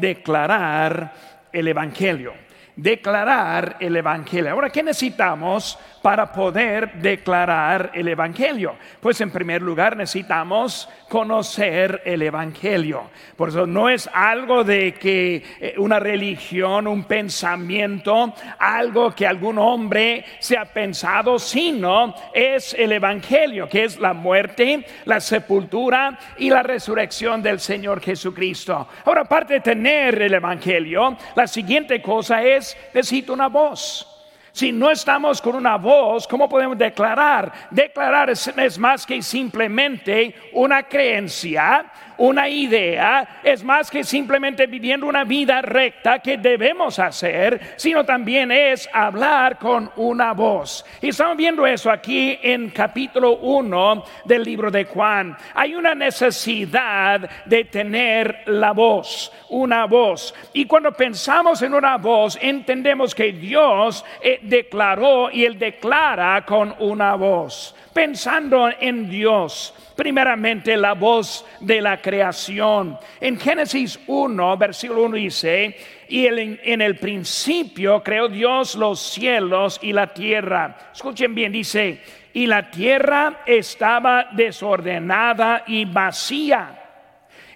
declarar el Evangelio. Declarar el Evangelio. Ahora, ¿qué necesitamos para poder declarar el Evangelio? Pues en primer lugar necesitamos conocer el Evangelio. Por eso no es algo de que eh, una religión, un pensamiento, algo que algún hombre se ha pensado, sino es el Evangelio, que es la muerte, la sepultura y la resurrección del Señor Jesucristo. Ahora, aparte de tener el Evangelio, la siguiente cosa es, necesito una voz. Si no estamos con una voz, ¿cómo podemos declarar? Declarar es, más que simplemente una creencia, una idea, es más que simplemente viviendo una vida recta que debemos hacer, sino también es hablar con una voz. Y estamos viendo eso aquí en capítulo 1 del libro de Juan. Hay una necesidad de tener la voz, una voz. Y cuando pensamos en una voz, entendemos que Dios eh, declaró y Él declara con una voz. Pensando en Dios primeramente la voz de la creación. En Génesis 1, versículo 1 dice, y en el principio creó Dios los cielos y la tierra. Escuchen bien, dice, y la tierra estaba desordenada y vacía.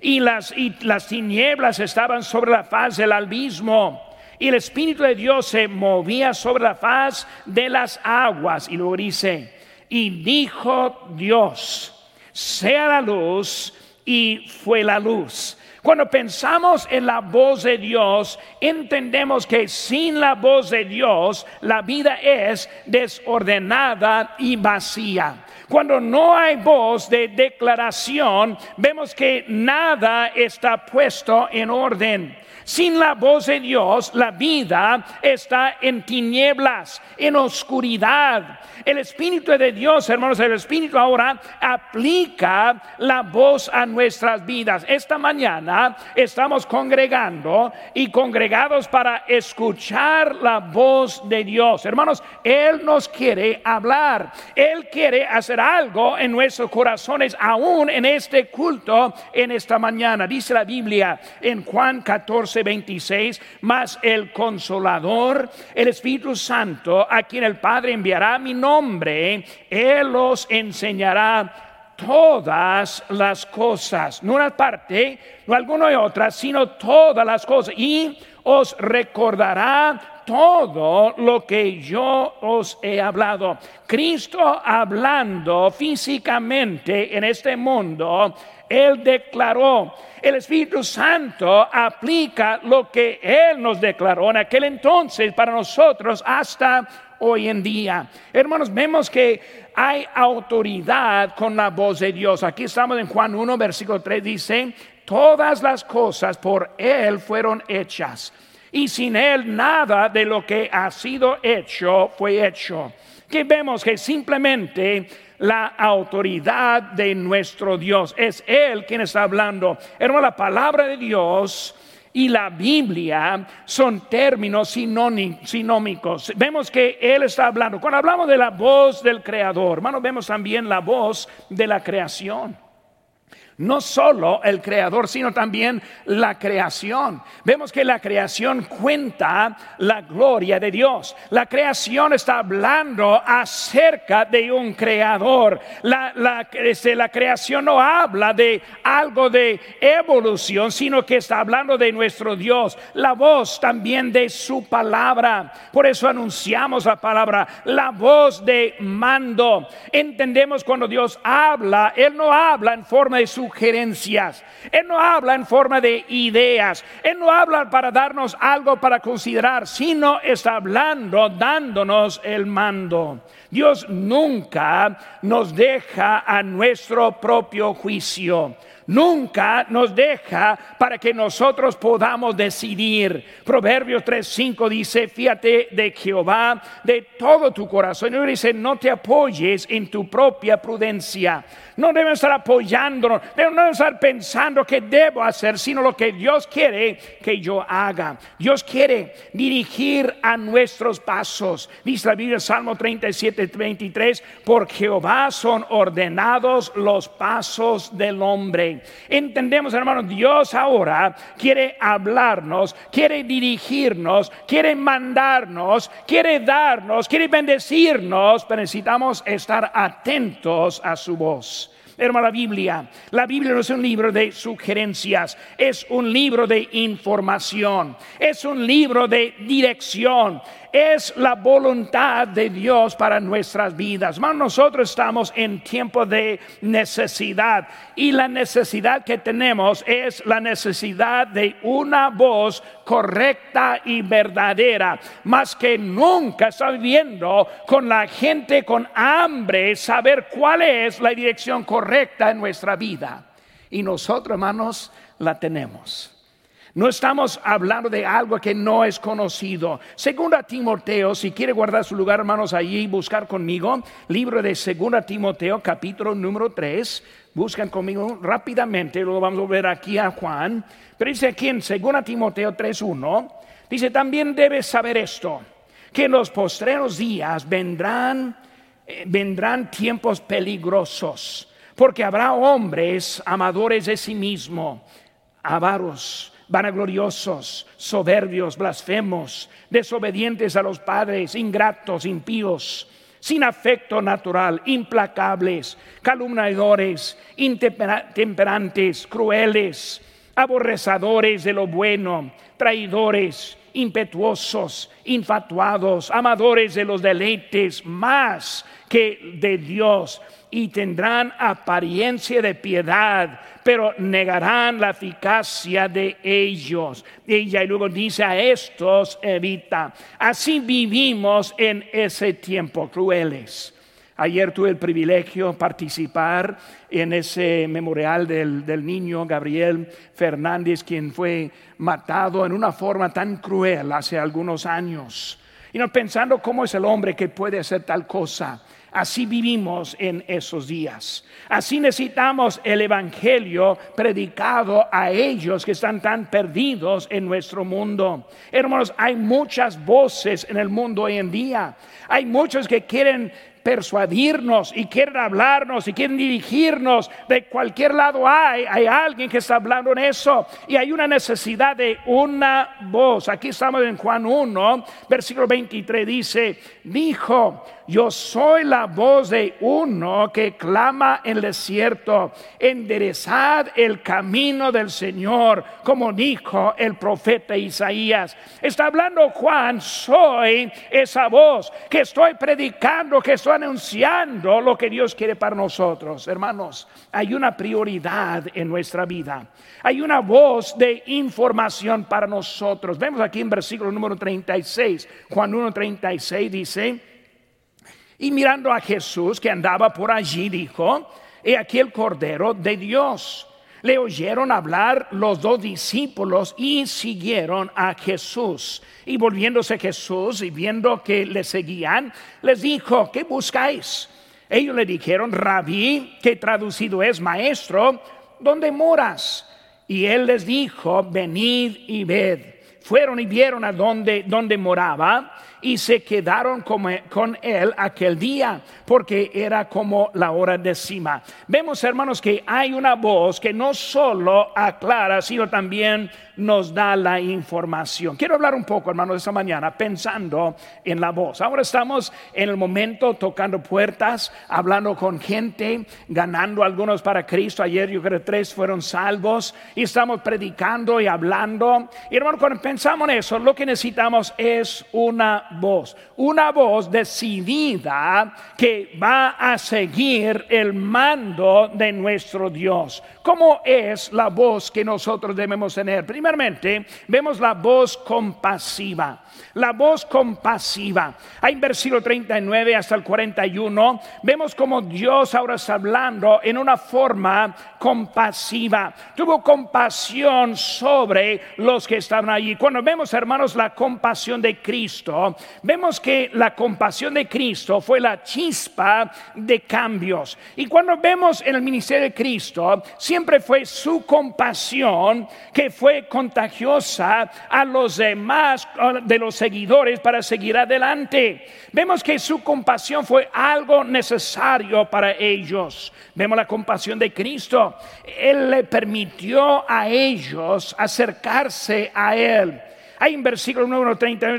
Y las, y las tinieblas estaban sobre la faz del abismo. Y el Espíritu de Dios se movía sobre la faz de las aguas. Y luego dice, y dijo Dios, sea la luz y fue la luz. Cuando pensamos en la voz de Dios, entendemos que sin la voz de Dios la vida es desordenada y vacía. Cuando no hay voz de declaración, vemos que nada está puesto en orden. Sin la voz de Dios, la vida está en tinieblas, en oscuridad. El Espíritu de Dios, hermanos, el Espíritu ahora aplica la voz a nuestras vidas. Esta mañana estamos congregando y congregados para escuchar la voz de Dios. Hermanos, Él nos quiere hablar. Él quiere hacer algo en nuestros corazones, aún en este culto, en esta mañana. Dice la Biblia en Juan 14 26, más el consolador, el Espíritu Santo, a quien el Padre enviará mi nombre, Él los enseñará todas las cosas, no una parte, no alguna y otra, sino todas las cosas, y os recordará todo lo que yo os he hablado. Cristo hablando físicamente en este mundo él declaró. El Espíritu Santo aplica lo que Él nos declaró en aquel entonces para nosotros hasta hoy en día. Hermanos, vemos que hay autoridad con la voz de Dios. Aquí estamos en Juan 1, versículo 3, dice, todas las cosas por Él fueron hechas. Y sin Él nada de lo que ha sido hecho fue hecho. Que vemos que simplemente la autoridad de nuestro Dios. Es Él quien está hablando. Hermano, la palabra de Dios y la Biblia son términos sinómicos. Vemos que Él está hablando. Cuando hablamos de la voz del Creador, hermano, vemos también la voz de la creación no solo el creador, sino también la creación. Vemos que la creación cuenta la gloria de Dios. La creación está hablando acerca de un creador. La, la, este, la creación no habla de algo de evolución, sino que está hablando de nuestro Dios. La voz también de su palabra. Por eso anunciamos la palabra, la voz de mando. Entendemos cuando Dios habla, Él no habla en forma de su sugerencias. Él no habla en forma de ideas. Él no habla para darnos algo para considerar, sino está hablando, dándonos el mando. Dios nunca nos deja a nuestro propio juicio nunca nos deja para que nosotros podamos decidir. Proverbios 3:5 dice, fíjate de Jehová de todo tu corazón. Y dice, no te apoyes en tu propia prudencia. No debemos estar apoyándonos, debemos estar pensando que debo hacer, sino lo que Dios quiere que yo haga. Dios quiere dirigir a nuestros pasos. Dice la Biblia, Salmo 37, 23, por Jehová son ordenados los pasos del hombre. Entendemos, hermanos, Dios ahora quiere hablarnos, quiere dirigirnos, quiere mandarnos, quiere darnos, quiere bendecirnos, pero necesitamos estar atentos a su voz. Hermano, la Biblia, la Biblia no es un libro de sugerencias, es un libro de información, es un libro de dirección, es la voluntad de Dios para nuestras vidas. nosotros estamos en tiempo de necesidad y la necesidad que tenemos es la necesidad de una voz correcta y verdadera. Más que nunca está viviendo con la gente con hambre saber cuál es la dirección correcta en nuestra vida. Y nosotros, hermanos, la tenemos. No estamos hablando de algo que no es conocido. Segunda Timoteo, si quiere guardar su lugar, hermanos, allí buscar conmigo, libro de Segunda Timoteo, capítulo número 3. Buscan conmigo rápidamente, luego vamos a ver aquí a Juan. Pero dice aquí en Segunda Timoteo 3.1, dice, también debes saber esto, que en los postreros días vendrán, eh, vendrán tiempos peligrosos, porque habrá hombres amadores de sí mismo, avaros vanagloriosos, soberbios, blasfemos, desobedientes a los padres, ingratos, impíos, sin afecto natural, implacables, calumniadores, intemperantes, crueles, aborrecedores de lo bueno, traidores, impetuosos, infatuados, amadores de los deleites más que de Dios y tendrán apariencia de piedad, pero negarán la eficacia de ellos. Ella y luego dice a estos evita. Así vivimos en ese tiempo crueles. Ayer tuve el privilegio de participar en ese memorial del, del, niño Gabriel Fernández, quien fue matado en una forma tan cruel hace algunos años. Y no pensando cómo es el hombre que puede hacer tal cosa. Así vivimos en esos días. Así necesitamos el Evangelio predicado a ellos que están tan perdidos en nuestro mundo. Hermanos, hay muchas voces en el mundo hoy en día. Hay muchos que quieren persuadirnos y quieren hablarnos y quieren dirigirnos. De cualquier lado hay, hay alguien que está hablando en eso. Y hay una necesidad de una voz. Aquí estamos en Juan 1, versículo 23, dice, dijo, yo soy la voz de uno que clama en el desierto, enderezad el camino del Señor, como dijo el profeta Isaías. Está hablando Juan, soy esa voz que estoy predicando, que estoy anunciando lo que Dios quiere para nosotros. Hermanos, hay una prioridad en nuestra vida. Hay una voz de información para nosotros. Vemos aquí en versículo número 36, Juan 1.36 dice, y mirando a Jesús que andaba por allí, dijo, he aquí el Cordero de Dios. Le oyeron hablar los dos discípulos y siguieron a Jesús. Y volviéndose Jesús y viendo que le seguían, les dijo, ¿qué buscáis? Ellos le dijeron, rabí, que traducido es maestro, ¿dónde moras? Y él les dijo, venid y ved. Fueron y vieron a dónde moraba y se quedaron con, él aquel día porque era como la hora décima. Vemos, hermanos, que hay una voz que no solo aclara, sino también nos da la información. Quiero hablar un poco, hermanos, esta mañana pensando en la voz. Ahora estamos en el momento tocando puertas, hablando con gente, ganando algunos para Cristo. Ayer yo creo tres fueron salvos y estamos predicando y hablando. Y hermano, cuando pensamos en eso, lo que necesitamos es una voz, una voz decidida que va a seguir el mando de nuestro Dios. ¿Cómo es la voz que nosotros debemos tener? Primeramente, vemos la voz compasiva. La voz compasiva. Hay en versículo 39 hasta el 41, vemos como Dios ahora está hablando en una forma compasiva. Tuvo compasión sobre los que estaban allí. Cuando vemos, hermanos, la compasión de Cristo, vemos que la compasión de Cristo fue la chispa de cambios. Y cuando vemos en el ministerio de Cristo, siempre fue su compasión que fue contagiosa a los demás de los seguidores para seguir adelante. Vemos que su compasión fue algo necesario para ellos. Vemos la compasión de Cristo. Él le permitió a ellos acercarse a Él. Hay un versículo número 30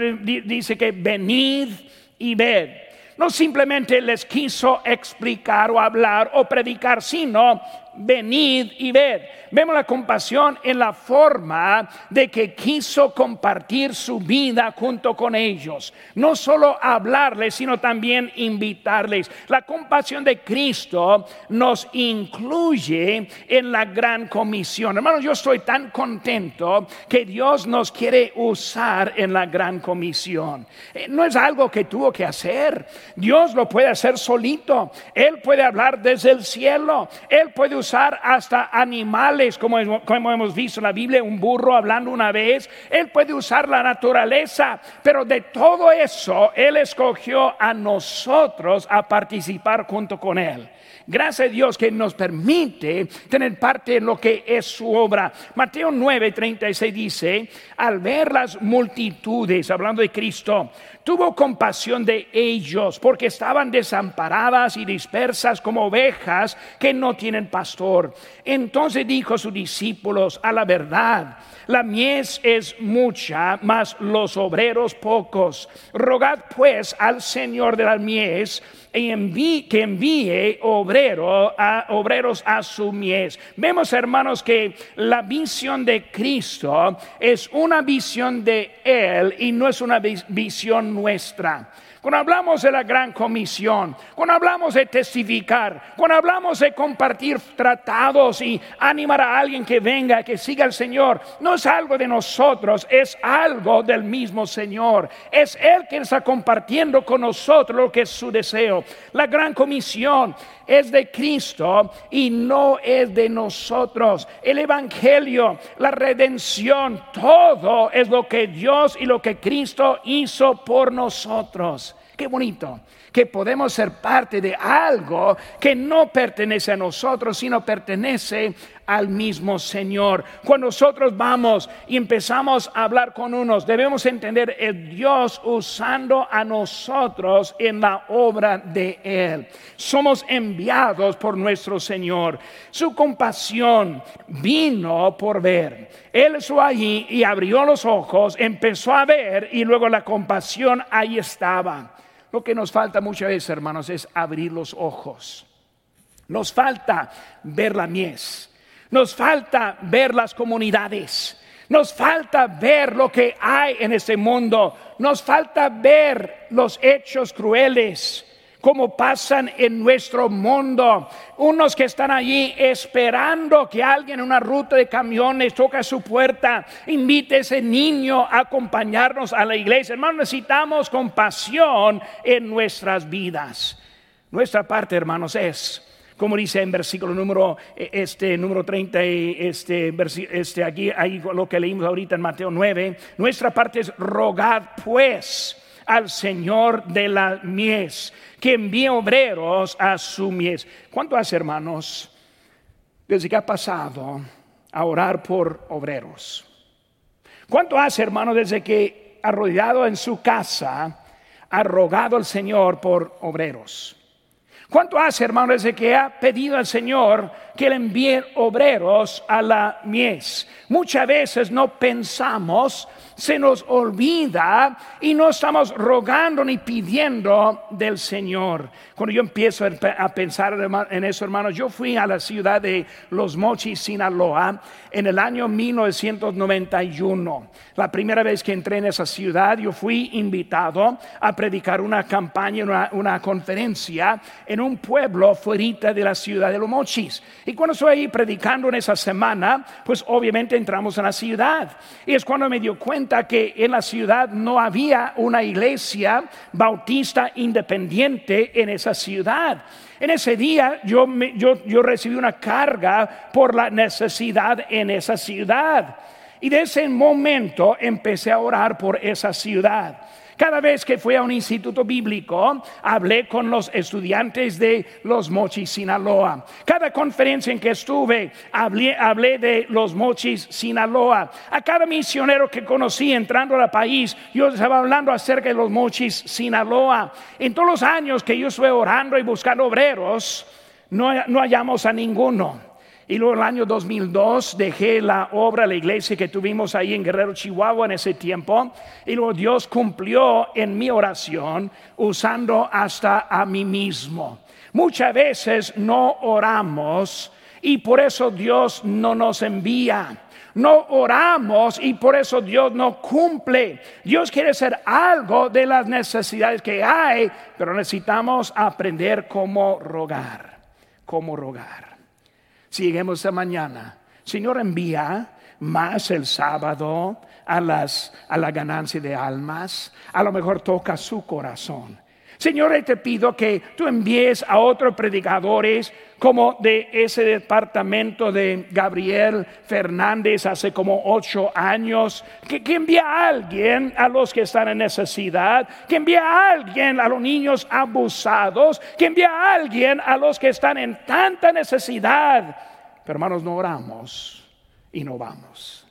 dice que venid y ved. No simplemente les quiso explicar o hablar o predicar, sino venid y ved. Vemos la compasión en la forma de que quiso compartir su vida junto con ellos. No solo hablarles, sino también invitarles. La compasión de Cristo nos incluye en la gran comisión. Hermanos, yo estoy tan contento que Dios nos quiere usar en la gran comisión. Eh, no es algo que tuvo que hacer. Dios lo puede hacer solito. Él puede hablar desde el cielo. Él puede usar hasta animales, como, como hemos visto en la Biblia, un burro hablando una vez. Él puede usar la naturaleza, pero de todo eso, Él escogió a nosotros a participar junto con Él. Gracias a Dios que nos permite tener parte en lo que es su obra. Mateo 9, 36 dice, al ver las multitudes, hablando de Cristo, tuvo compasión de ellos porque estaban desamparadas y dispersas como ovejas que no tienen pastor. Entonces dijo a sus discípulos, a la verdad, la mies es mucha, mas los obreros pocos. Rogad pues al Señor de la mies que envíe obrero obreros a su mies. Vemos, hermanos, que la visión de Cristo es una visión de Él y no es una visión nuestra. Cuando hablamos de la gran comisión, cuando hablamos de testificar, cuando hablamos de compartir tratados y animar a alguien que venga, que siga al Señor, no es algo de nosotros, es algo del mismo Señor. Es Él quien está compartiendo con nosotros lo que es su deseo. La gran comisión es de Cristo y no es de nosotros. El Evangelio, la redención, todo es lo que Dios y lo que Cristo hizo por nosotros. Qué bonito que podemos ser parte de algo que no pertenece a nosotros, sino pertenece al mismo Señor. Cuando nosotros vamos y empezamos a hablar con unos, debemos entender el Dios usando a nosotros en la obra de Él. Somos enviados por nuestro Señor. Su compasión vino por ver. Él estuvo allí y abrió los ojos, empezó a ver y luego la compasión ahí estaba. Lo que nos falta muchas veces, hermanos, es abrir los ojos. Nos falta ver la mies. Nos falta ver las comunidades. Nos falta ver lo que hay en este mundo. Nos falta ver los hechos crueles como pasan en nuestro mundo. Unos que están allí esperando que alguien en una ruta de camiones toque su puerta, invite a ese niño a acompañarnos a la iglesia. Hermanos, necesitamos compasión en nuestras vidas. Nuestra parte, hermanos, es como dice en versículo número e, este número 30 este este aquí ahí lo que leímos ahorita en Mateo 9 nuestra parte es rogad pues al Señor de la mies, que envíe obreros a su mies. ¿Cuánto hace, hermanos, desde que ha pasado a orar por obreros? ¿Cuánto hace, hermano, desde que ha rodeado en su casa, ha rogado al Señor por obreros? ¿Cuánto hace, hermano, desde que ha pedido al Señor que le envíe obreros a la mies? Muchas veces no pensamos se nos olvida y no estamos rogando ni pidiendo del Señor. Cuando yo empiezo a pensar en eso, hermanos, yo fui a la ciudad de Los Mochis, Sinaloa, en el año 1991. La primera vez que entré en esa ciudad, yo fui invitado a predicar una campaña, una, una conferencia en un pueblo fuera de la ciudad de Los Mochis. Y cuando estoy ahí predicando en esa semana, pues obviamente entramos en la ciudad. Y es cuando me dio cuenta que en la ciudad no había una iglesia bautista independiente en esa ciudad. En ese día yo, yo, yo recibí una carga por la necesidad en esa ciudad. Y de ese momento empecé a orar por esa ciudad. Cada vez que fui a un instituto bíblico, hablé con los estudiantes de los Mochis, Sinaloa. Cada conferencia en que estuve, hablé, hablé de los Mochis, Sinaloa. A cada misionero que conocí entrando al país, yo estaba hablando acerca de los Mochis, Sinaloa. En todos los años que yo estuve orando y buscando obreros, no, no hallamos a ninguno. Y luego el año 2002 dejé la obra, la iglesia que tuvimos ahí en Guerrero, Chihuahua en ese tiempo. Y luego Dios cumplió en mi oración usando hasta a mí mismo. Muchas veces no oramos y por eso Dios no nos envía. No oramos y por eso Dios no cumple. Dios quiere hacer algo de las necesidades que hay, pero necesitamos aprender cómo rogar, cómo rogar. Lleguemos esta mañana, Señor, envía más el sábado a, las, a la ganancia de almas, a lo mejor toca su corazón. Señor, te pido que tú envíes a otros predicadores como de ese departamento de Gabriel Fernández hace como ocho años, que, que envíe a alguien a los que están en necesidad, que envíe a alguien a los niños abusados, que envíe a alguien a los que están en tanta necesidad. Pero hermanos, no oramos y no vamos.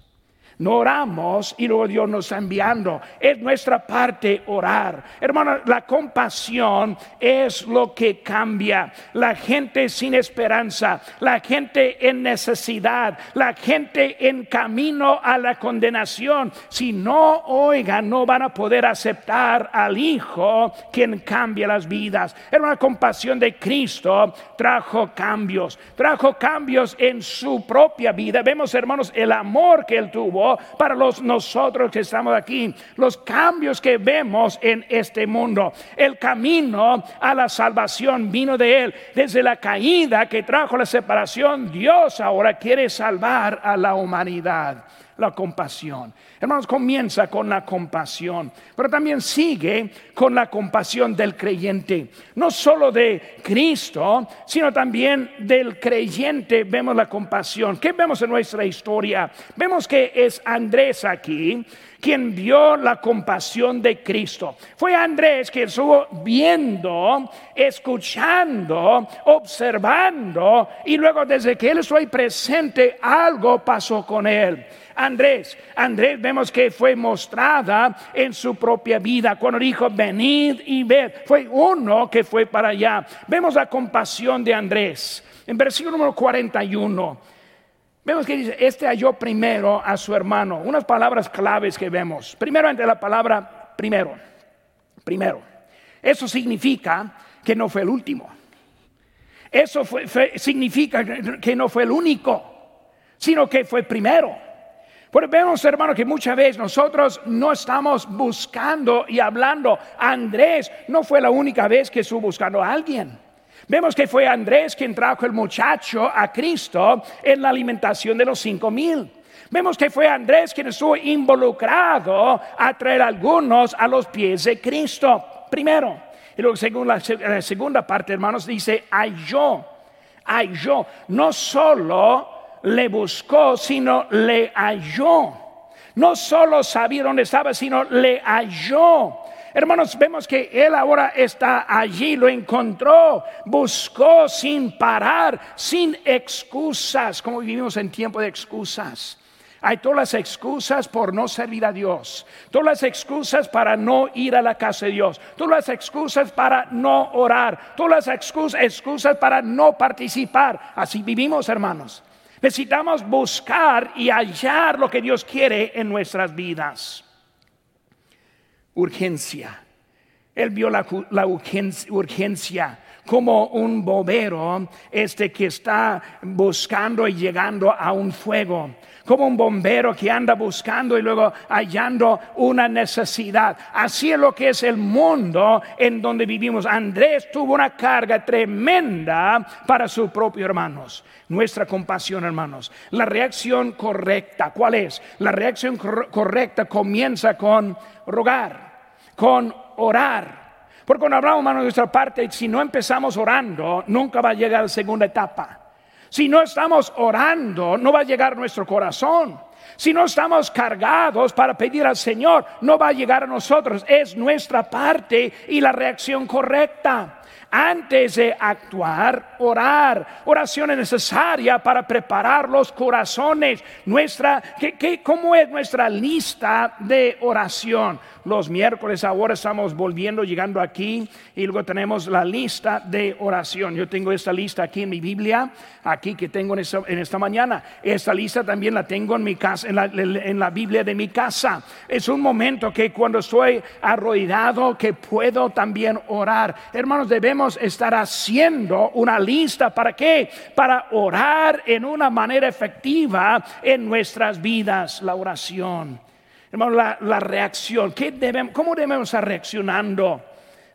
No oramos y luego Dios nos está enviando. Es nuestra parte orar. Hermano, la compasión es lo que cambia. La gente sin esperanza, la gente en necesidad, la gente en camino a la condenación. Si no oigan, no van a poder aceptar al Hijo quien cambia las vidas. Hermano, la compasión de Cristo trajo cambios. Trajo cambios en su propia vida. Vemos, hermanos, el amor que Él tuvo para los nosotros que estamos aquí, los cambios que vemos en este mundo. El camino a la salvación vino de Él. Desde la caída que trajo la separación, Dios ahora quiere salvar a la humanidad la compasión. Hermanos, comienza con la compasión, pero también sigue con la compasión del creyente. No solo de Cristo, sino también del creyente vemos la compasión. ¿Qué vemos en nuestra historia? Vemos que es Andrés aquí quien vio la compasión de Cristo. Fue Andrés quien estuvo viendo, escuchando, observando y luego desde que él estuvo presente algo pasó con él. Andrés. Andrés vemos que fue mostrada en su propia vida cuando dijo, venid y ved. Fue uno que fue para allá. Vemos la compasión de Andrés. En versículo número 41, vemos que dice, este halló primero a su hermano. Unas palabras claves que vemos. Primero ante la palabra primero. Primero. Eso significa que no fue el último. Eso significa que no fue el único, sino que fue primero. Porque vemos, hermano, que muchas veces nosotros no estamos buscando y hablando. Andrés no fue la única vez que estuvo buscando a alguien. Vemos que fue Andrés quien trajo el muchacho a Cristo en la alimentación de los cinco mil. Vemos que fue Andrés quien estuvo involucrado a traer algunos a los pies de Cristo. Primero. Y luego, según la, la segunda parte, hermanos, dice, ay yo. No solo le buscó, sino le halló. No solo sabía dónde estaba, sino le halló. Hermanos, vemos que él ahora está allí, lo encontró, buscó sin parar, sin excusas, como vivimos en tiempo de excusas. Hay todas las excusas por no servir a Dios, todas las excusas para no ir a la casa de Dios, todas las excusas para no orar, todas las excusas, excusas para no participar. Así vivimos, hermanos. Necesitamos buscar y hallar lo que Dios quiere en nuestras vidas. Urgencia. Él vio la, urgencia, como un bobero este que está buscando y llegando a un fuego como un bombero que anda buscando y luego hallando una necesidad. Así es lo que es el mundo en donde vivimos. Andrés tuvo una carga tremenda para sus propios hermanos. Nuestra compasión, hermanos. La reacción correcta, ¿cuál es? La reacción correcta comienza con rogar, con orar. Porque cuando hablamos, hermanos, de nuestra parte, si no empezamos orando, nunca va a llegar a la segunda etapa. Si no estamos orando, no va a llegar nuestro corazón. Si no estamos cargados para pedir al Señor, no va a llegar a nosotros. Es nuestra parte y la reacción correcta antes de actuar, orar. Oración es necesaria para preparar los corazones. Nuestra, ¿qué, cómo es nuestra lista de oración? Los miércoles ahora estamos volviendo, llegando aquí y luego tenemos la lista de oración. Yo tengo esta lista aquí en mi Biblia, aquí que tengo en esta, mañana. Esta lista también la tengo en mi casa, en la, en la Biblia de mi casa. Es un momento que cuando estoy arrollado, que puedo también orar. Hermanos, debemos estar haciendo una lista. ¿Para qué? Para orar en una manera efectiva en nuestras vidas, la oración. Hermano, la, reacción, ¿qué debemos, ¿cómo debemos estar reaccionando?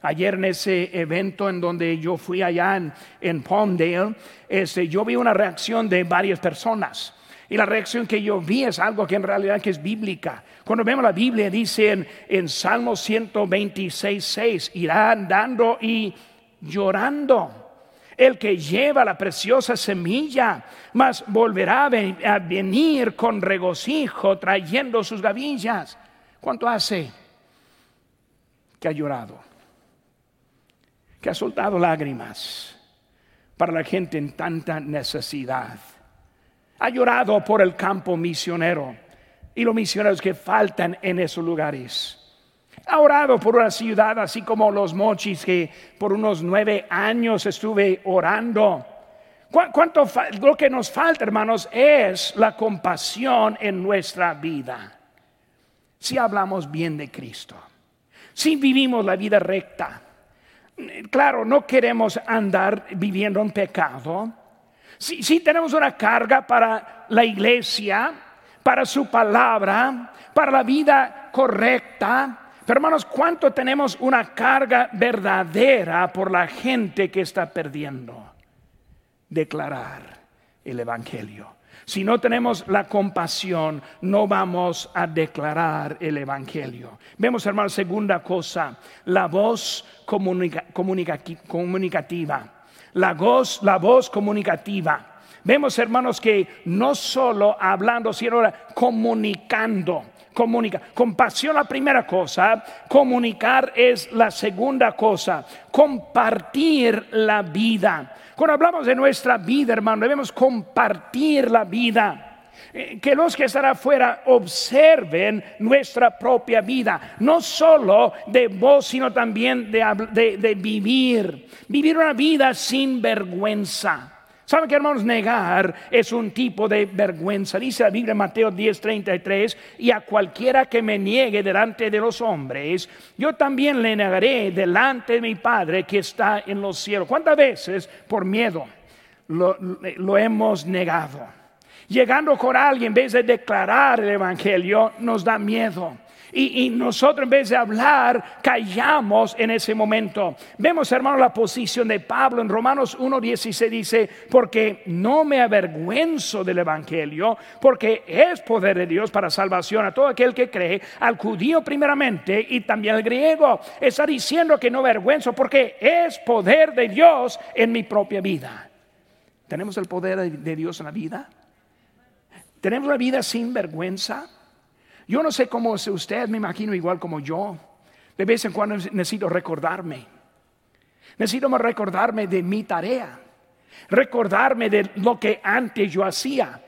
Ayer en ese evento en donde yo fui allá en, Palmdale, este, yo vi una reacción de varias personas. Y la reacción que yo vi es algo que en realidad que es bíblica. Cuando vemos la Biblia dice en, en Salmo 126, 6, irá andando y llorando el que lleva la preciosa semilla, mas volverá a venir con regocijo trayendo sus gavillas. ¿Cuánto hace que ha llorado? Que ha soltado lágrimas para la gente en tanta necesidad. Ha llorado por el campo misionero y los misioneros que faltan en esos lugares ha orado por una ciudad así como los mochis que por unos nueve años estuve orando. ¿Cuánto lo que nos falta, hermanos, es la compasión en nuestra vida? Si hablamos bien de Cristo, si vivimos la vida recta, claro, no queremos andar viviendo en pecado. Si, si tenemos una carga para la iglesia, para su palabra, para la vida correcta, hermanos, ¿cuánto tenemos una carga verdadera por la gente que está perdiendo? Declarar el Evangelio. Si no tenemos la compasión, no vamos a declarar el Evangelio. Vemos, hermanos, segunda cosa, la voz comunicativa. La voz, la voz comunicativa. Vemos, hermanos, que no solo hablando, sino comunicando comunica. Compasión la primera cosa, comunicar es la segunda cosa, compartir la vida. Cuando hablamos de nuestra vida, hermano, debemos compartir la vida. Eh, que los que están afuera observen nuestra propia vida, no solo de voz, sino también de, de vivir, vivir una vida sin vergüenza. ¿Saben que hermanos? Negar es un tipo de vergüenza. Dice la Biblia Mateo 10:33, y a cualquiera que me niegue delante de los hombres, yo también le negaré delante de mi Padre que está en los cielos. ¿Cuántas veces por miedo lo, lo hemos negado? Llegando con alguien, en vez de declarar el Evangelio, nos da miedo. Y, nosotros en vez de hablar, callamos en ese momento. Vemos, hermano, la posición de Pablo en Romanos 1.16 dice, porque no me avergüenzo del Evangelio, porque es poder de Dios para salvación a todo aquel que cree, al judío primeramente y también al griego. Está diciendo que no avergüenzo porque es poder de Dios en mi propia vida. ¿Tenemos el poder de Dios en la vida? ¿Tenemos la vida sin vergüenza? Yo no sé cómo es usted, me imagino igual como yo. De vez en cuando necesito recordarme. Necesito recordarme de mi tarea. Recordarme de lo que antes yo hacía.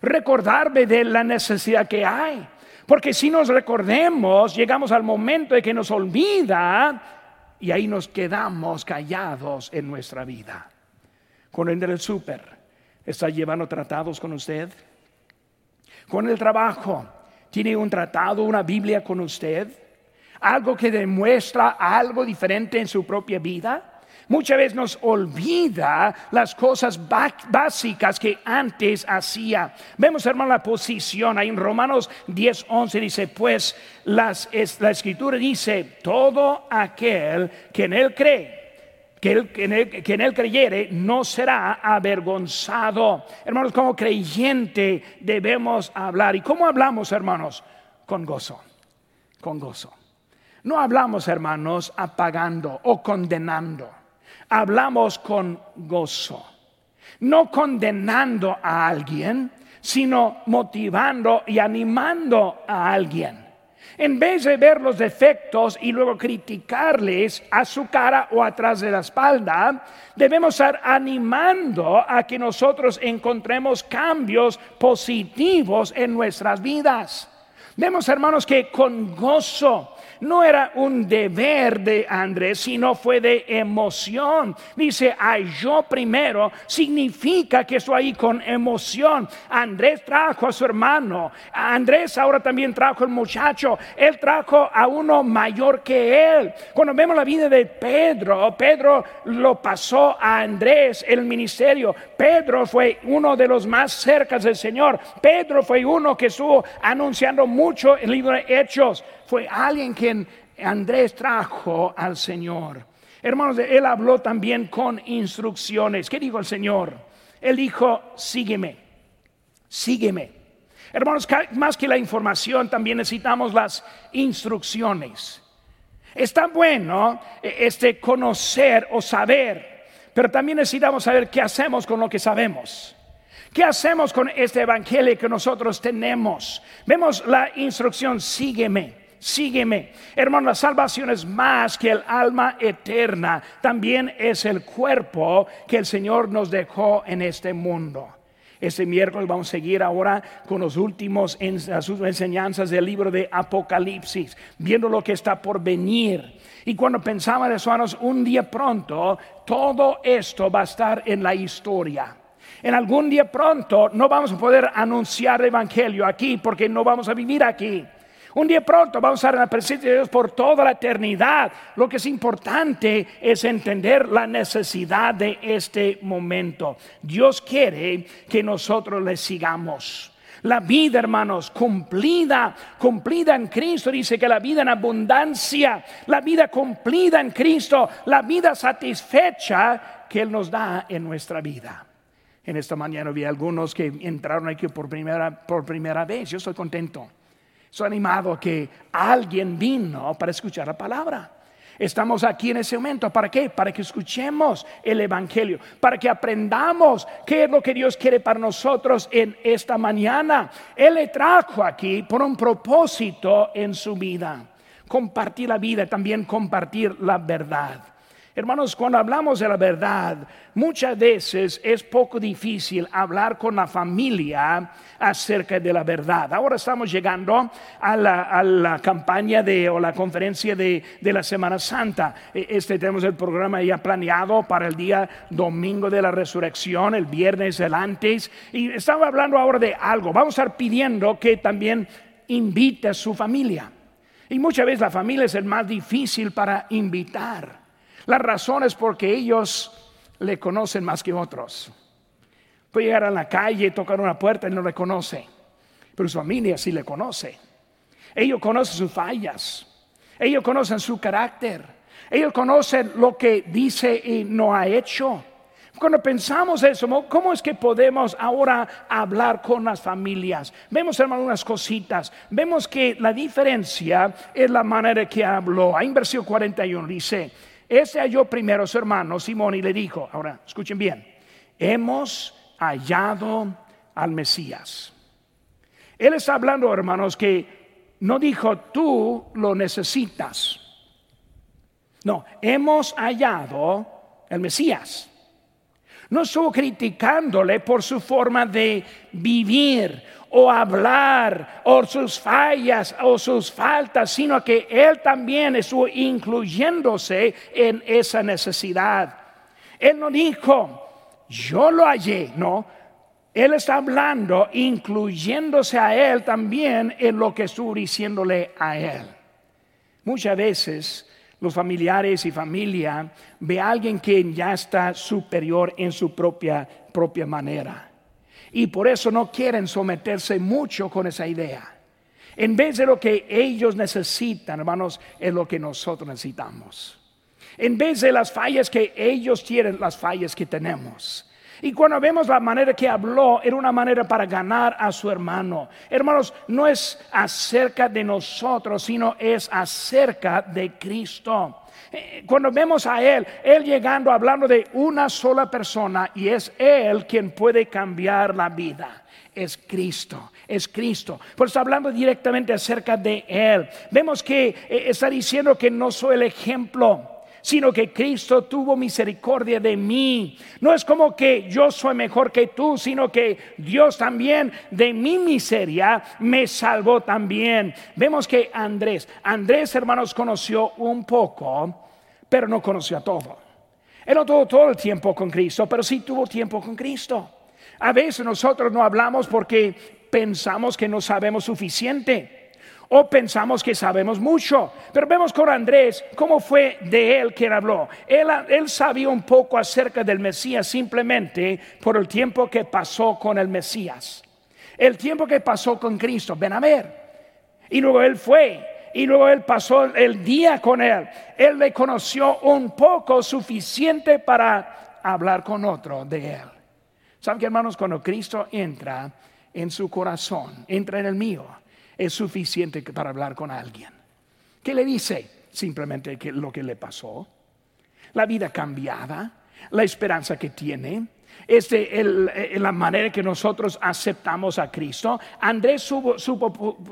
Recordarme de la necesidad que hay. Porque si nos recordemos, llegamos al momento de que nos olvida y ahí nos quedamos callados en nuestra vida. Con el del súper, ¿está llevando tratados con usted? Con el trabajo, ¿Tiene un tratado, una Biblia con usted? ¿Algo que demuestra algo diferente en su propia vida? Muchas veces nos olvida las cosas básicas que antes hacía. Vemos, hermano, la posición ahí en Romanos 10, 11 dice, pues las, la escritura dice, todo aquel que en él cree que, en él, creyere no será avergonzado. Hermanos, como creyente debemos hablar. ¿Y cómo hablamos, hermanos? Con gozo, con gozo. No hablamos, hermanos, apagando o condenando. Hablamos con gozo. No condenando a alguien, sino motivando y animando a alguien. En vez de ver los defectos y luego criticarles a su cara o atrás de la espalda, debemos estar animando a que nosotros encontremos cambios positivos en nuestras vidas. Vemos, hermanos, que con gozo no era un deber de Andrés, sino fue de emoción. Dice, yo primero, significa que estoy ahí con emoción. Andrés trajo a su hermano, Andrés ahora también trajo al muchacho, él trajo a uno mayor que él. Cuando vemos la vida de Pedro, Pedro lo pasó a Andrés el ministerio. Pedro fue uno de los más cercas del Señor. Pedro fue uno que estuvo anunciando mucho el libro de Hechos fue alguien quien Andrés trajo al Señor. Hermanos, él habló también con instrucciones. ¿Qué dijo el Señor? Él dijo, sígueme, sígueme. Hermanos, más que la información, también necesitamos las instrucciones. Está bueno e, este conocer o saber, pero también necesitamos saber qué hacemos con lo que sabemos. ¿Qué hacemos con este evangelio que nosotros tenemos? Vemos la instrucción, sígueme sígueme. Hermano, la salvación es más que el alma eterna, también es el cuerpo que el Señor nos dejó en este mundo. Este miércoles vamos a seguir ahora con los últimos enseñanzas del libro de Apocalipsis, viendo lo que está por venir. Y cuando pensamos hermanos, un día pronto, todo esto va a estar en la historia. En algún día pronto no vamos a poder anunciar el Evangelio aquí porque no vamos a vivir aquí. Un día pronto vamos a estar en la presencia de Dios por toda la eternidad. Lo que es importante es entender la necesidad de este momento. Dios quiere que nosotros le sigamos. La vida, hermanos, cumplida, cumplida en Cristo, dice que la vida en abundancia, la vida cumplida en Cristo, la vida satisfecha que Él nos da en nuestra vida. En esta mañana vi algunos que entraron aquí por primera, por primera vez. Yo estoy contento. Soy animado que alguien vino para escuchar la palabra. Estamos aquí en ese momento. ¿Para qué? Para que escuchemos el Evangelio, para que aprendamos qué es lo que Dios quiere para nosotros en esta mañana. Él le trajo aquí por un propósito en su vida. Compartir la vida, también compartir la verdad. Hermanos, cuando hablamos de la verdad, muchas veces es poco difícil hablar con la familia acerca de la verdad. Ahora estamos llegando a la, campaña de, o la conferencia de, de, la Semana Santa. E, este tenemos el programa ya planeado para el día domingo de la resurrección, el viernes del antes. Y estamos hablando ahora de algo. Vamos a estar pidiendo que también invite a su familia. Y muchas veces la familia es el más difícil para invitar. La razón es porque ellos le conocen más que otros. Puede llegar a la calle, tocar una puerta y no le conoce, pero su familia sí le conoce. Ellos conocen sus fallas, ellos conocen su carácter, ellos conocen lo que dice y no ha hecho. Cuando pensamos eso, ¿cómo es que podemos ahora hablar con las familias? Vemos, hermano, unas cositas. Vemos que la diferencia es la manera que habló. Ahí en versículo 41 dice, ese halló primero a su hermano Simón y le dijo, ahora escuchen bien, hemos hallado al Mesías. Él está hablando, hermanos, que no dijo tú lo necesitas. No, hemos hallado al Mesías. No estuvo criticándole por su forma de vivir o hablar o sus fallas o sus faltas, sino que Él también estuvo incluyéndose en esa necesidad. Él no dijo, yo lo hallé, no. Él está hablando, incluyéndose a Él también en lo que estuvo diciéndole a Él. Muchas veces los familiares y familia ve a alguien que ya está superior en su propia, propia manera y por eso no quieren someterse mucho con esa idea. En vez de lo que ellos necesitan, hermanos, es lo que nosotros necesitamos. En vez de las fallas que ellos tienen, las fallas que tenemos. Y cuando vemos la manera que habló, era una manera para ganar a su hermano. Hermanos, no es acerca de nosotros, sino es acerca de Cristo. Eh, cuando vemos a Él, Él llegando hablando de una sola persona y es Él quien puede cambiar la vida. es Cristo, es Cristo. Por eso hablando directamente acerca de Él. Vemos que eh, está diciendo que no soy el ejemplo sino que Cristo tuvo misericordia de mí. No es como que yo soy mejor que tú, sino que Dios también de mi miseria me salvó también. Vemos que Andrés, Andrés hermanos conoció un poco, pero no conoció a todo. Él no tuvo todo el tiempo con Cristo, pero sí tuvo tiempo con Cristo. A veces nosotros no hablamos porque pensamos que no sabemos suficiente o pensamos que sabemos mucho. Pero vemos con Andrés cómo fue de él quien habló. Él, sabía un poco acerca del Mesías simplemente por el tiempo que pasó con el Mesías. El tiempo que pasó con Cristo, ven a ver. Y luego él fue y luego él pasó el día con él. Él le conoció un poco suficiente para hablar con otro de él. ¿Saben que hermanos? Cuando Cristo entra en su corazón, entra en el mío, es suficiente para hablar con alguien. ¿Qué le dice? Simplemente que lo que le pasó, la vida cambiada, la esperanza que tiene, es de la manera que nosotros aceptamos a Cristo. Andrés supo,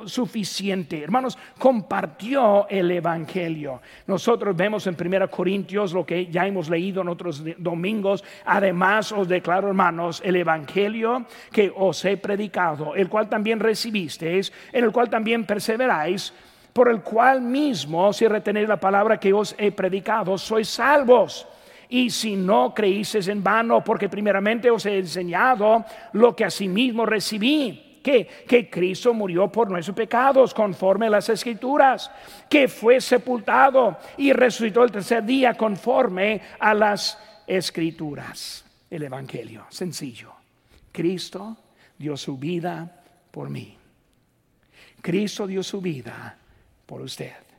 suficiente, hermanos, compartió el Evangelio. Nosotros vemos en 1 Corintios lo que ya hemos leído en otros domingos. Además os declaro, hermanos, el Evangelio que os he predicado, el cual también recibisteis, en el cual también perseveráis por el cual mismo, si retenéis la palabra que os he predicado, sois salvos y si no creísteis en vano, porque primeramente os he enseñado lo que asimismo recibí. Que, que Cristo murió por nuestros pecados conforme a las escrituras, que fue sepultado y resucitó el tercer día conforme a las escrituras. El Evangelio, sencillo. Cristo dio su vida por mí. Cristo dio su vida por usted.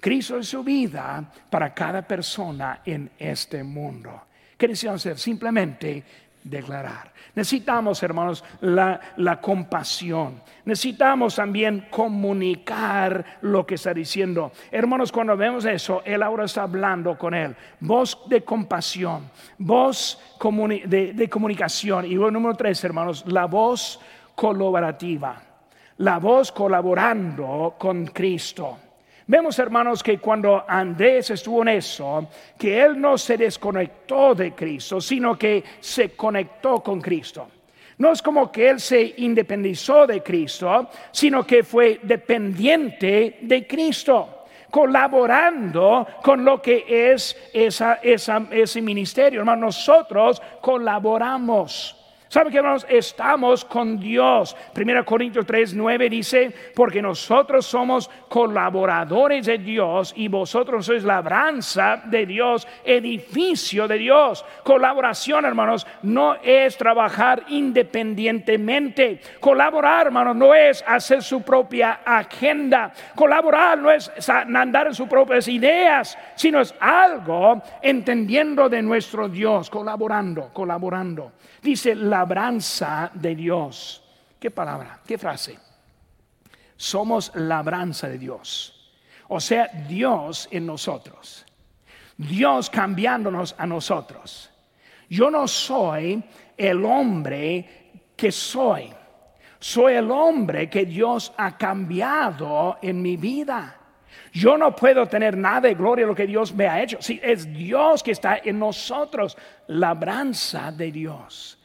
Cristo es su vida para cada persona en este mundo. ¿Qué necesitamos hacer? Simplemente declarar. Necesitamos, hermanos, la, compasión. Necesitamos también comunicar lo que está diciendo. Hermanos, cuando vemos eso, Él ahora está hablando con Él. Voz de compasión, voz de, de comunicación. Y bueno, número tres, hermanos, la voz colaborativa. La voz colaborando con Cristo. Vemos, hermanos, que cuando Andrés estuvo en eso, que él no se desconectó de Cristo, sino que se conectó con Cristo. No es como que él se independizó de Cristo, sino que fue dependiente de Cristo colaborando con lo que es ese ministerio. Hermanos, nosotros colaboramos. ¿Saben que hermanos? Estamos con Dios. 1 Corintios 3, 9 dice, porque nosotros somos colaboradores de Dios y vosotros sois labranza de Dios, edificio de Dios. Colaboración, hermanos, no es trabajar independientemente. Colaborar, hermanos, no es hacer su propia agenda. Colaborar no es andar en sus propias ideas, sino es algo entendiendo de nuestro Dios, colaborando, colaborando. Dice labranza de Dios. ¿Qué palabra? ¿Qué frase? Somos labranza de Dios. O sea, Dios en nosotros. Dios cambiándonos a nosotros. Yo no soy el hombre que soy. Soy el hombre que Dios ha cambiado en mi vida. Yo no puedo tener nada de gloria lo que Dios me ha hecho. Si es Dios que está en nosotros, labranza de Dios.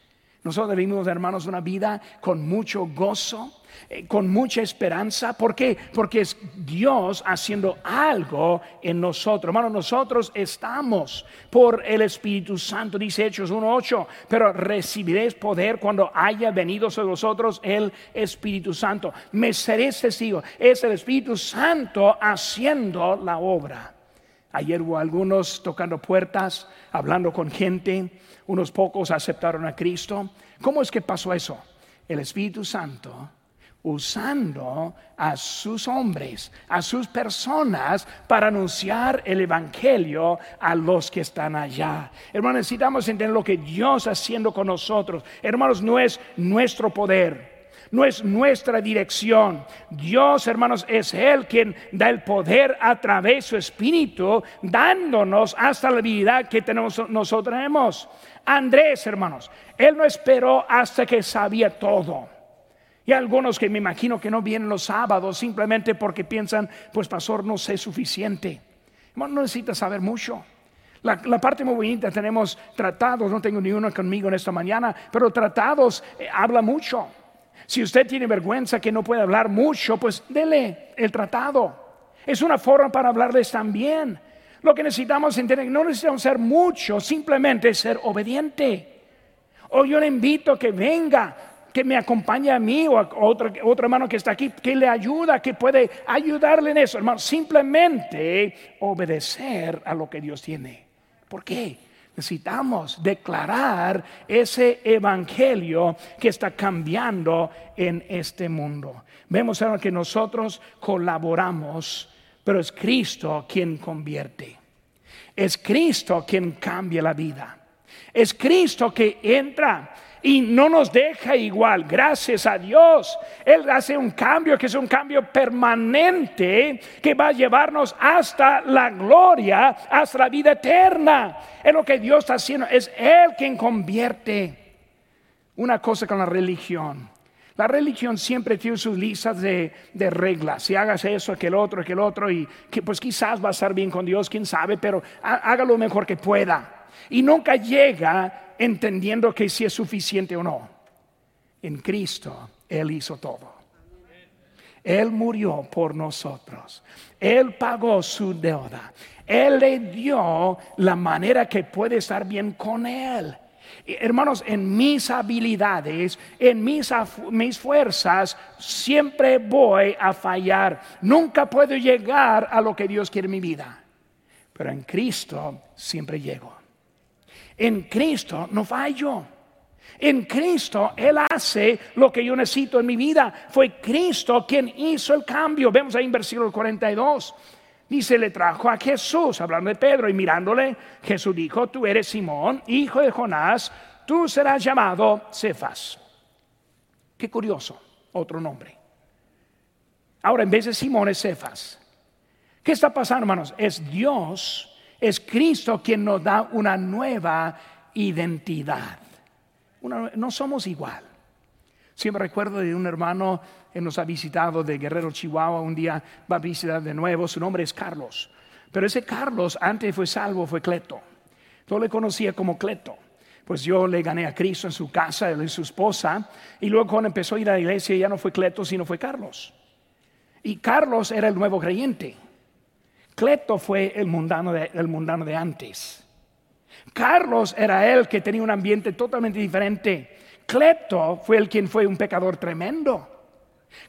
Nosotros vivimos, hermanos, una vida con mucho gozo, eh, con mucha esperanza. ¿Por qué? Porque es Dios haciendo algo en nosotros. Hermanos, nosotros estamos por el Espíritu Santo, dice Hechos 1.8, pero recibiréis poder cuando haya venido sobre vosotros el Espíritu Santo. Me seréis testigo. Es el Espíritu Santo haciendo la obra. Ayer hubo algunos tocando puertas, hablando con gente, unos pocos aceptaron a Cristo. ¿Cómo es que pasó eso? El Espíritu Santo usando a sus hombres, a sus personas para anunciar el Evangelio a los que están allá. Hermanos, necesitamos entender lo que Dios está haciendo con nosotros. Hermanos, no es nuestro poder no es nuestra dirección. Dios, hermanos, es Él quien da el poder a través de su Espíritu, dándonos hasta la vida que tenemos, nosotros tenemos. Andrés, hermanos, Él no esperó hasta que sabía todo. Y algunos que me imagino que no vienen los sábados simplemente porque piensan, pues pastor, no sé suficiente. no necesitas saber mucho. La, parte muy bonita, tenemos tratados, no tengo ni uno conmigo en esta mañana, pero tratados eh, habla mucho. Si usted tiene vergüenza que no puede hablar mucho, pues dele el tratado. Es una forma para hablarles también. Lo que necesitamos entender, no necesitamos ser mucho, simplemente ser obediente. O yo le invito a que venga, que me acompañe a mí o a otro, otro hermano que está aquí, que le ayuda, que puede ayudarle en eso, hermano. Simplemente obedecer a lo que Dios tiene. ¿Por qué? Necesitamos declarar ese evangelio que está cambiando en este mundo. Vemos ahora que nosotros colaboramos pero es Cristo quien convierte. Es Cristo quien cambia la vida. Es Cristo que entra y no nos deja igual, gracias a Dios. Él hace un cambio que es un cambio permanente que va a llevarnos hasta la gloria, hasta la vida eterna. Es lo que Dios está haciendo, es Él quien convierte. Una cosa con la religión. La religión siempre tiene sus listas de, reglas. Si hagas eso, aquel otro, aquel otro, y que pues quizás va a estar bien con Dios, quién sabe, pero haga lo mejor que pueda. Y nunca llega entendiendo que si es suficiente o no. En Cristo, Él hizo todo. Él murió por nosotros. Él pagó su deuda. Él le dio la manera que puede estar bien con Él. Hermanos, en mis habilidades, en mis, mis fuerzas, siempre voy a fallar. Nunca puedo llegar a lo que Dios quiere en mi vida. Pero en Cristo siempre llego. En Cristo no fallo. En Cristo Él hace lo que yo necesito en mi vida. Fue Cristo quien hizo el cambio. Vemos ahí en versículo 42. Dice, le trajo a Jesús, hablando de Pedro, y mirándole, Jesús dijo, tú eres Simón, hijo de Jonás, tú serás llamado Cefas. Qué curioso, otro nombre. Ahora, en vez de Simón es Cefas. ¿Qué está pasando, hermanos? Es Dios, es Cristo quien nos da una nueva identidad. no somos igual. Siempre recuerdo de un hermano que nos ha visitado de Guerrero, Chihuahua, un día va a visitar de nuevo, su nombre es Carlos. Pero ese Carlos antes fue salvo, fue Cleto. Yo le conocía como Cleto. Pues yo le gané a Cristo en su casa, y su esposa, y luego cuando empezó a ir a la iglesia ya no fue Cleto, sino fue Carlos. Y Carlos era el nuevo creyente. Cleto fue el mundano de, el mundano de antes. Carlos era él que tenía un ambiente totalmente diferente Cleto fue el quien fue un pecador tremendo.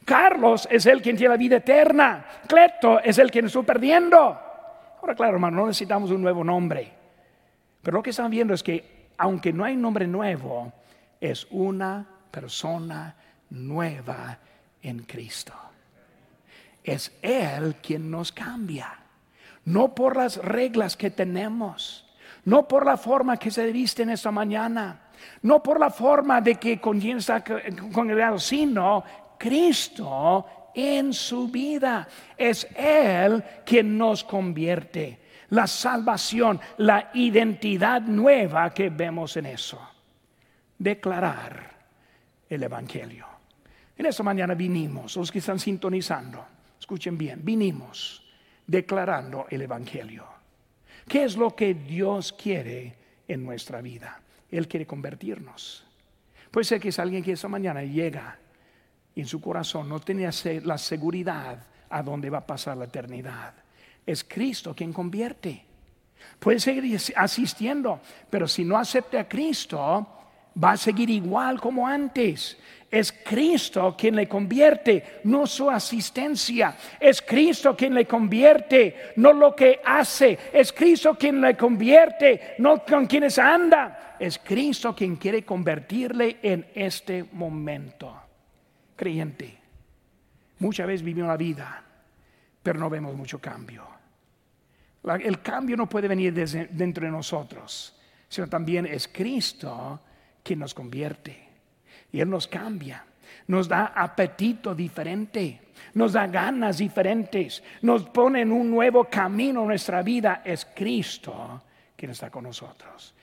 Carlos es el quien tiene la vida eterna. Cleto es el quien está perdiendo. Ahora, claro, hermano, no necesitamos un nuevo nombre. Pero lo que están viendo es que, aunque no hay nombre nuevo, es una persona nueva en Cristo. Es Él quien nos cambia. No por las reglas que tenemos, no por la forma que se viste en esta mañana no por la forma de que está congregado, sino Cristo en su vida. Es Él quien nos convierte. La salvación, la identidad nueva que vemos en eso. Declarar el Evangelio. En esta mañana vinimos, los que están sintonizando, escuchen bien, vinimos declarando el Evangelio. ¿Qué es lo que Dios quiere en nuestra vida? Él quiere convertirnos. Puede ser que es alguien que esa mañana llega y en su corazón no tiene la seguridad a dónde va a pasar la eternidad. Es Cristo quien convierte. Puede seguir asistiendo, pero si no acepta a Cristo, va a seguir igual como antes. Es Cristo quien le convierte, no su asistencia. Es Cristo quien le convierte, no lo que hace. Es Cristo quien le convierte, no con quienes anda. Es Cristo quien quiere convertirle en este momento. Creyente, muchas veces vivimos la vida, pero no vemos mucho cambio. el cambio no puede venir desde, dentro de nosotros, sino también es Cristo quien nos convierte. Y Él nos cambia, nos da apetito diferente, nos da ganas diferentes, nos pone en un nuevo camino nuestra vida. Es Cristo quien está con nosotros.